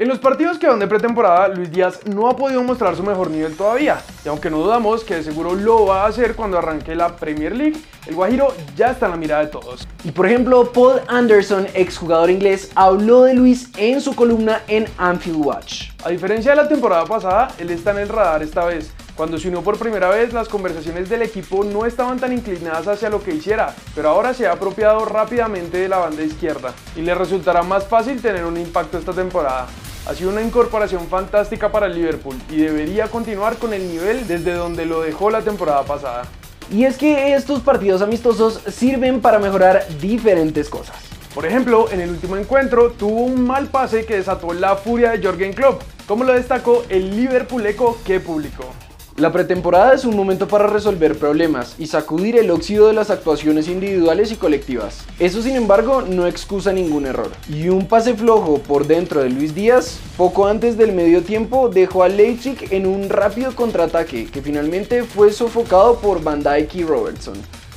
En los partidos que van de pretemporada, Luis Díaz no ha podido mostrar su mejor nivel todavía, y aunque no dudamos que de seguro lo va a hacer cuando arranque la Premier League, el Guajiro ya está en la mirada de todos. Y por ejemplo, Paul Anderson, exjugador inglés, habló de Luis en su columna en Anfield Watch. A diferencia de la temporada pasada, él está en el radar esta vez, cuando se unió por primera vez, las conversaciones del equipo no estaban tan inclinadas hacia lo que hiciera, pero ahora se ha apropiado rápidamente de la banda izquierda y le resultará más fácil tener un impacto esta temporada. Ha sido una incorporación fantástica para el Liverpool y debería continuar con el nivel desde donde lo dejó la temporada pasada. Y es que estos partidos amistosos sirven para mejorar diferentes cosas. Por ejemplo, en el último encuentro tuvo un mal pase que desató la furia de Jürgen Klopp, como lo destacó el Liverpool Eco que publicó. La pretemporada es un momento para resolver problemas y sacudir el óxido de las actuaciones individuales y colectivas. Eso sin embargo no excusa ningún error. Y un pase flojo por dentro de Luis Díaz, poco antes del medio tiempo, dejó a Leipzig en un rápido contraataque que finalmente fue sofocado por Van Dijk y Robertson.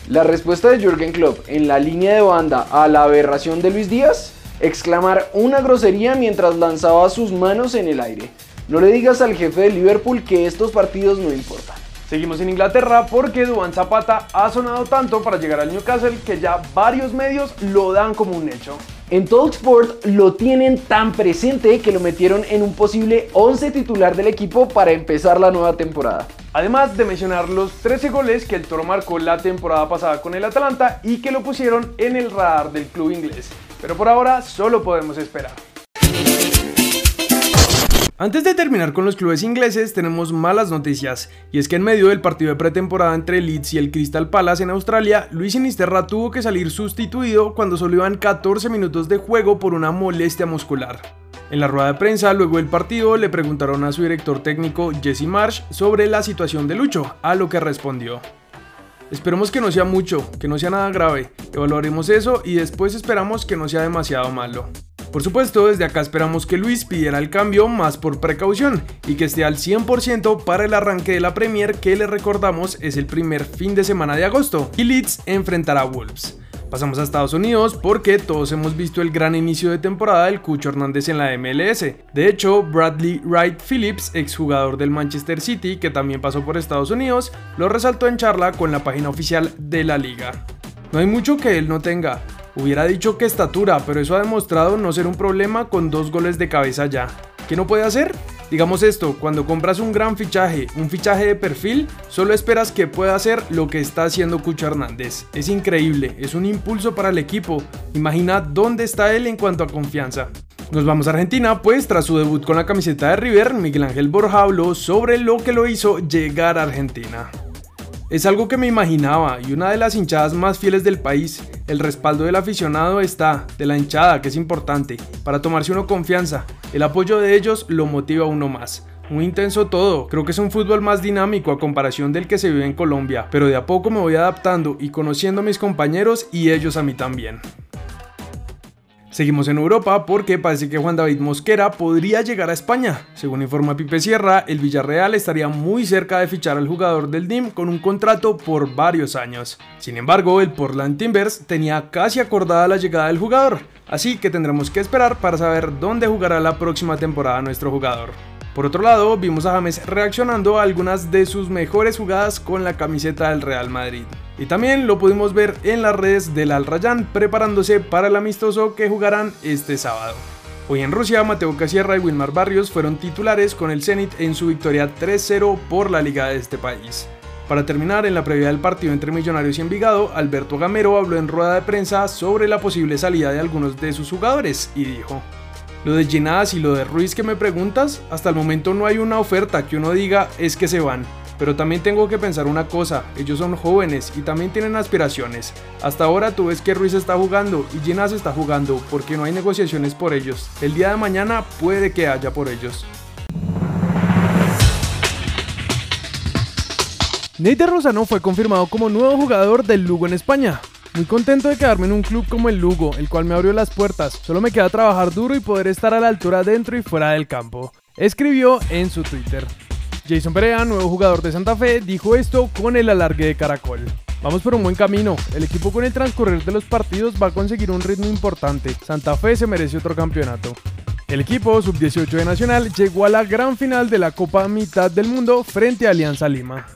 La respuesta de Jürgen Klopp en la línea de banda a la aberración de Luis Díaz, exclamar una grosería mientras lanzaba sus manos en el aire. No le digas al jefe de Liverpool que estos partidos no importan. Seguimos en Inglaterra porque Duan Zapata ha sonado tanto para llegar al Newcastle que ya varios medios lo dan como un hecho. En Talksport lo tienen tan presente que lo metieron en un posible 11 titular del equipo para empezar la nueva temporada. Además de mencionar los 13 goles que el Toro marcó la temporada pasada con el Atalanta y que lo pusieron en el radar del club inglés. Pero por ahora solo podemos esperar. Antes de terminar con los clubes ingleses, tenemos malas noticias, y es que en medio del partido de pretemporada entre Leeds y el Crystal Palace en Australia, Luis Sinisterra tuvo que salir sustituido cuando solo iban 14 minutos de juego por una molestia muscular. En la rueda de prensa, luego del partido, le preguntaron a su director técnico Jesse Marsh sobre la situación de Lucho, a lo que respondió. Esperemos que no sea mucho, que no sea nada grave, evaluaremos eso y después esperamos que no sea demasiado malo. Por supuesto, desde acá esperamos que Luis pidiera el cambio más por precaución y que esté al 100% para el arranque de la Premier que le recordamos es el primer fin de semana de agosto y Leeds enfrentará a Wolves. Pasamos a Estados Unidos porque todos hemos visto el gran inicio de temporada del Cucho Hernández en la MLS. De hecho, Bradley Wright Phillips, exjugador del Manchester City que también pasó por Estados Unidos, lo resaltó en charla con la página oficial de la liga. No hay mucho que él no tenga, Hubiera dicho que estatura, pero eso ha demostrado no ser un problema con dos goles de cabeza ya. ¿Qué no puede hacer? Digamos esto, cuando compras un gran fichaje, un fichaje de perfil, solo esperas que pueda hacer lo que está haciendo Cucho Hernández. Es increíble, es un impulso para el equipo. Imagina dónde está él en cuanto a confianza. Nos vamos a Argentina, pues tras su debut con la camiseta de River, Miguel Ángel Borja habló sobre lo que lo hizo llegar a Argentina. Es algo que me imaginaba y una de las hinchadas más fieles del país. El respaldo del aficionado está, de la hinchada, que es importante, para tomarse uno confianza. El apoyo de ellos lo motiva a uno más. Muy intenso todo, creo que es un fútbol más dinámico a comparación del que se vive en Colombia, pero de a poco me voy adaptando y conociendo a mis compañeros y ellos a mí también. Seguimos en Europa porque parece que Juan David Mosquera podría llegar a España. Según informa Pipe Sierra, el Villarreal estaría muy cerca de fichar al jugador del DIM con un contrato por varios años. Sin embargo, el Portland Timbers tenía casi acordada la llegada del jugador, así que tendremos que esperar para saber dónde jugará la próxima temporada nuestro jugador. Por otro lado, vimos a James reaccionando a algunas de sus mejores jugadas con la camiseta del Real Madrid. Y también lo pudimos ver en las redes del Al Rayyan preparándose para el amistoso que jugarán este sábado. Hoy en Rusia, Mateo Casierra y Wilmar Barrios fueron titulares con el Zenit en su victoria 3-0 por la liga de este país. Para terminar, en la previa del partido entre Millonarios y Envigado, Alberto Gamero habló en rueda de prensa sobre la posible salida de algunos de sus jugadores y dijo: lo de Ginás y lo de Ruiz que me preguntas, hasta el momento no hay una oferta que uno diga es que se van. Pero también tengo que pensar una cosa, ellos son jóvenes y también tienen aspiraciones. Hasta ahora tú ves que Ruiz está jugando y Ginás está jugando porque no hay negociaciones por ellos. El día de mañana puede que haya por ellos. Nate Rosano fue confirmado como nuevo jugador del Lugo en España. Muy contento de quedarme en un club como el Lugo, el cual me abrió las puertas. Solo me queda trabajar duro y poder estar a la altura dentro y fuera del campo. Escribió en su Twitter. Jason Perea, nuevo jugador de Santa Fe, dijo esto con el alargue de Caracol. Vamos por un buen camino. El equipo con el transcurrir de los partidos va a conseguir un ritmo importante. Santa Fe se merece otro campeonato. El equipo sub-18 de Nacional llegó a la gran final de la Copa Mitad del Mundo frente a Alianza Lima.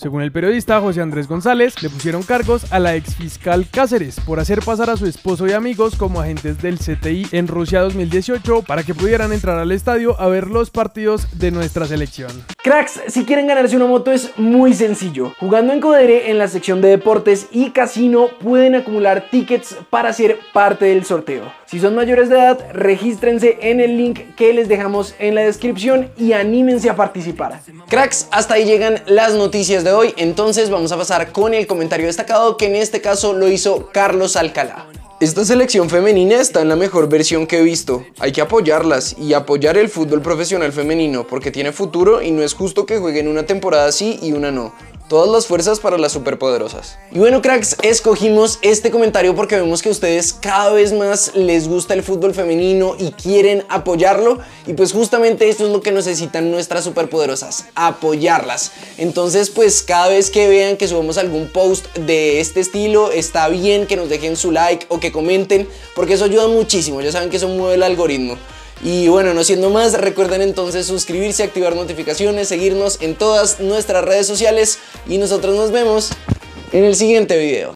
Según el periodista José Andrés González, le pusieron cargos a la ex fiscal Cáceres por hacer pasar a su esposo y amigos como agentes del CTI en Rusia 2018 para que pudieran entrar al estadio a ver los partidos de nuestra selección. Cracks, si quieren ganarse una moto es muy sencillo. Jugando en Codere en la sección de deportes y casino pueden acumular tickets para ser parte del sorteo. Si son mayores de edad, regístrense en el link que les dejamos en la descripción y anímense a participar. Cracks, hasta ahí llegan las noticias de hoy, entonces vamos a pasar con el comentario destacado que en este caso lo hizo Carlos Alcalá. Esta selección femenina está en la mejor versión que he visto. Hay que apoyarlas y apoyar el fútbol profesional femenino porque tiene futuro y no es justo que jueguen una temporada sí y una no. Todas las fuerzas para las superpoderosas. Y bueno, cracks, escogimos este comentario porque vemos que a ustedes cada vez más les gusta el fútbol femenino y quieren apoyarlo. Y pues justamente esto es lo que necesitan nuestras superpoderosas, apoyarlas. Entonces, pues cada vez que vean que subamos algún post de este estilo, está bien que nos dejen su like o que comenten, porque eso ayuda muchísimo. Ya saben que eso mueve el algoritmo. Y bueno, no siendo más, recuerden entonces suscribirse, activar notificaciones, seguirnos en todas nuestras redes sociales y nosotros nos vemos en el siguiente video.